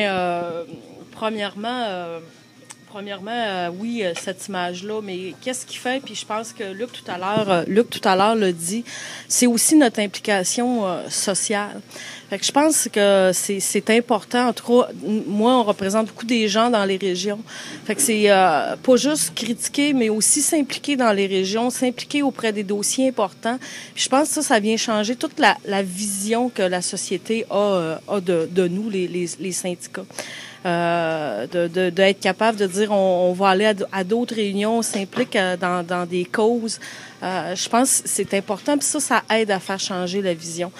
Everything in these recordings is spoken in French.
Euh, premièrement, euh, premièrement, euh, oui, cette image-là, mais qu'est-ce qui fait? Puis je pense que Luc tout à l'heure, Luc tout à l'heure l'a dit, c'est aussi notre implication sociale. Fait que je pense que c'est, important. En tout cas, moi, on représente beaucoup des gens dans les régions. Fait que c'est euh, pas juste critiquer, mais aussi s'impliquer dans les régions, s'impliquer auprès des dossiers importants. Puis je pense que ça, ça vient changer toute la, la vision que la société a, euh, a de, de nous, les, les, les syndicats. Euh, de, de, d'être capable de dire on, on va aller à d'autres réunions, on s'implique euh, dans, dans des causes. Euh, je pense que c'est important, puis ça, ça aide à faire changer la vision.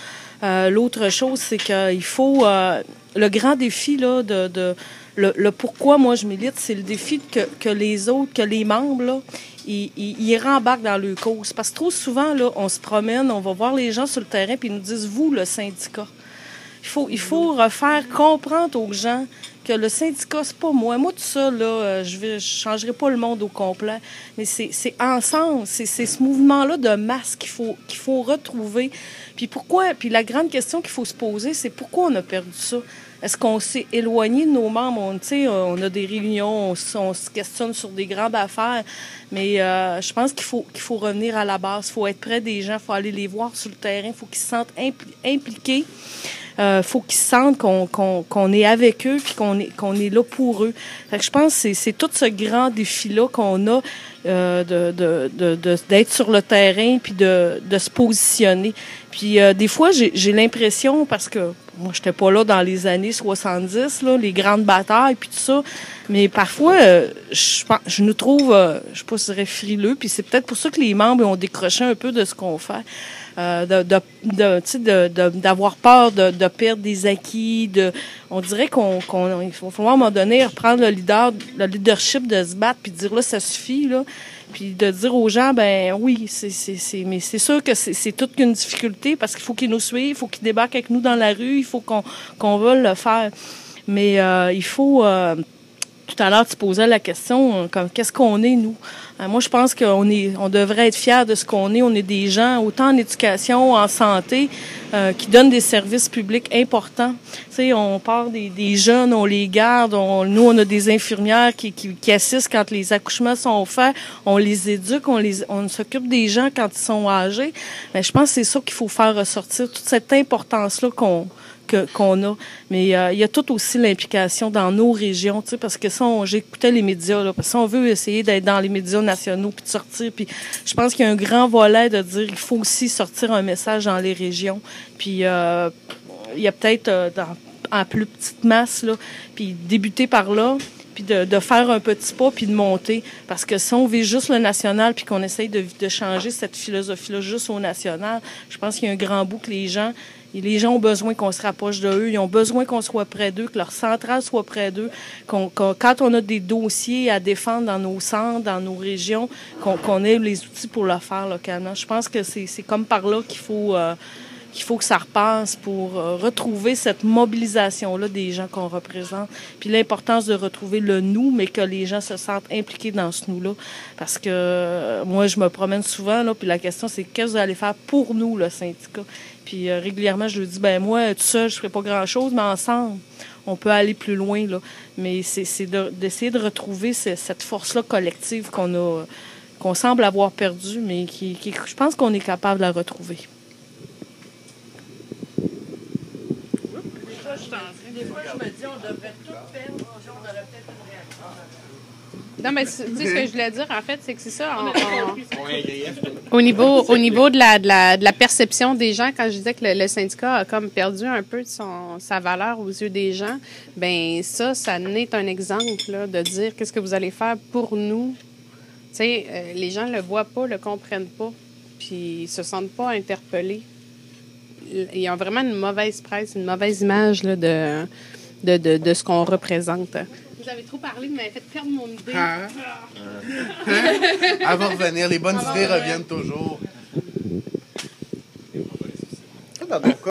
Euh, l'autre chose, c'est qu'il faut euh, le grand défi là de, de le, le pourquoi moi je milite, c'est le défi que, que les autres, que les membres là, ils, ils, ils rembarquent dans leur cause. Parce que trop souvent là, on se promène, on va voir les gens sur le terrain puis ils nous disent vous le syndicat. Il faut, il faut refaire comprendre aux gens que le syndicat, c'est pas moi. Moi, tout ça, là, euh, je ne changerai pas le monde au complet. Mais c'est ensemble, c'est ce mouvement-là de masse qu'il faut, faut retrouver. Puis pourquoi, puis la grande question qu'il faut se poser, c'est pourquoi on a perdu ça? Est-ce qu'on s'est éloigné de nos membres? On, on a des réunions, on, se questionne sur des grandes affaires, mais euh, je pense qu'il faut, qu'il faut revenir à la base. Il faut être près des gens, il faut aller les voir sur le terrain, il faut qu'ils se sentent impli- impliqués. Euh, faut qu'ils sentent qu'on qu'on qu'on est avec eux puis qu'on est qu'on est là pour eux. Fait que je pense que c'est tout ce grand défi là qu'on a euh, de de de- de- d'être sur le terrain puis de se positionner. Puis euh, des fois j'ai l'impression parce que moi j'étais pas là dans les années 70 là, les grandes batailles puis tout ça, mais parfois euh, je je nous trouve euh, je sais pas si je frileux puis c'est peut-être pour ça que les membres ont décroché un peu de ce qu'on fait euh, de, d'avoir peur de, perdre des acquis. De, on dirait qu'on, qu'on il faut falloir à un moment donné reprendre le leader, le leadership de se battre puis dire là ça suffit là. Puis de dire aux gens ben oui c'est c'est c'est mais c'est sûr que c'est, c'est toute une difficulté parce qu'il faut qu'ils nous suivent, il faut qu'ils débarquent avec nous dans la rue, il faut qu'on qu'on veuille le faire. Mais euh, il faut euh, tout à l'heure, tu posais la question, euh, comme qu'est-ce qu'on est, nous? Euh, moi, je pense qu'on est, on devrait être fiers de ce qu'on est. On est des gens, autant en éducation, en santé, euh, qui donnent des services publics importants. Tu sais, on part des, des jeunes, on les garde. On, nous, on a des infirmières qui, qui, qui assistent quand les accouchements sont faits. On les éduque, on les, on s'occupe des gens quand ils sont âgés. Mais je pense que c'est ça qu'il faut faire ressortir, toute cette importance-là qu'on qu'on a. Mais euh, il y a tout aussi l'implication dans nos régions, tu sais, parce que ça, j'écoutais les médias, là, parce que ça, on veut essayer d'être dans les médias nationaux puis de sortir. Puis je pense qu'il y a un grand volet de dire qu'il faut aussi sortir un message dans les régions. Puis euh, il y a peut-être euh, en plus petite masse, là, puis débuter par là, puis de, faire un petit pas, puis de monter. Parce que si on vit juste le national, puis qu'on essaye de, de changer cette philosophie-là juste au national, je pense qu'il y a un grand bout que les gens, les gens ont besoin qu'on se rapproche de eux, ils ont besoin qu'on soit près d'eux, que leur centrale soit près d'eux, qu'on, quand on a des dossiers à défendre dans nos centres, dans nos régions, qu'on, qu'on ait les outils pour le faire localement. Je pense que c'est, c'est comme par là qu'il faut... euh, qu'il faut que ça repasse pour euh, retrouver cette mobilisation-là des gens qu'on représente, puis l'importance de retrouver le nous, mais que les gens se sentent impliqués dans ce nous-là. Parce que euh, moi, je me promène souvent, là, puis la question, c'est qu'est-ce que vous allez faire pour nous, le syndicat? Puis euh, régulièrement, je lui dis, ben moi, tout seul, je ne ferai pas grand-chose, mais ensemble, on peut aller plus loin. Là. Mais c'est c'est de- d'essayer de, retrouver ce- cette force-là collective qu'on a, qu'on semble avoir perdue, mais qui, qui je pense qu'on est capable de la retrouver. Des fois, je me dis, on devrait tout perdre, on aurait peut-être une réaction. Non, mais tu sais, ce que je voulais dire, en fait, c'est que c'est ça. en- au niveau, au niveau de, la, de, la, de la perception des gens, quand je disais que le, le syndicat a comme perdu un peu de son, sa valeur aux yeux des gens, ben ça, ça n'est un exemple là, de dire qu'est-ce que vous allez faire pour nous. Tu sais, euh, les gens le voient pas, le comprennent pas, puis ils se sentent pas interpellés. Ils ont vraiment une mauvaise presse, une mauvaise image là, de, de, de, de ce qu'on représente. Vous avez trop parlé, vous m'avez fait perdre mon idée. Hein? Elle va revenir. Les bonnes idées reviennent toujours. Dans ton cas,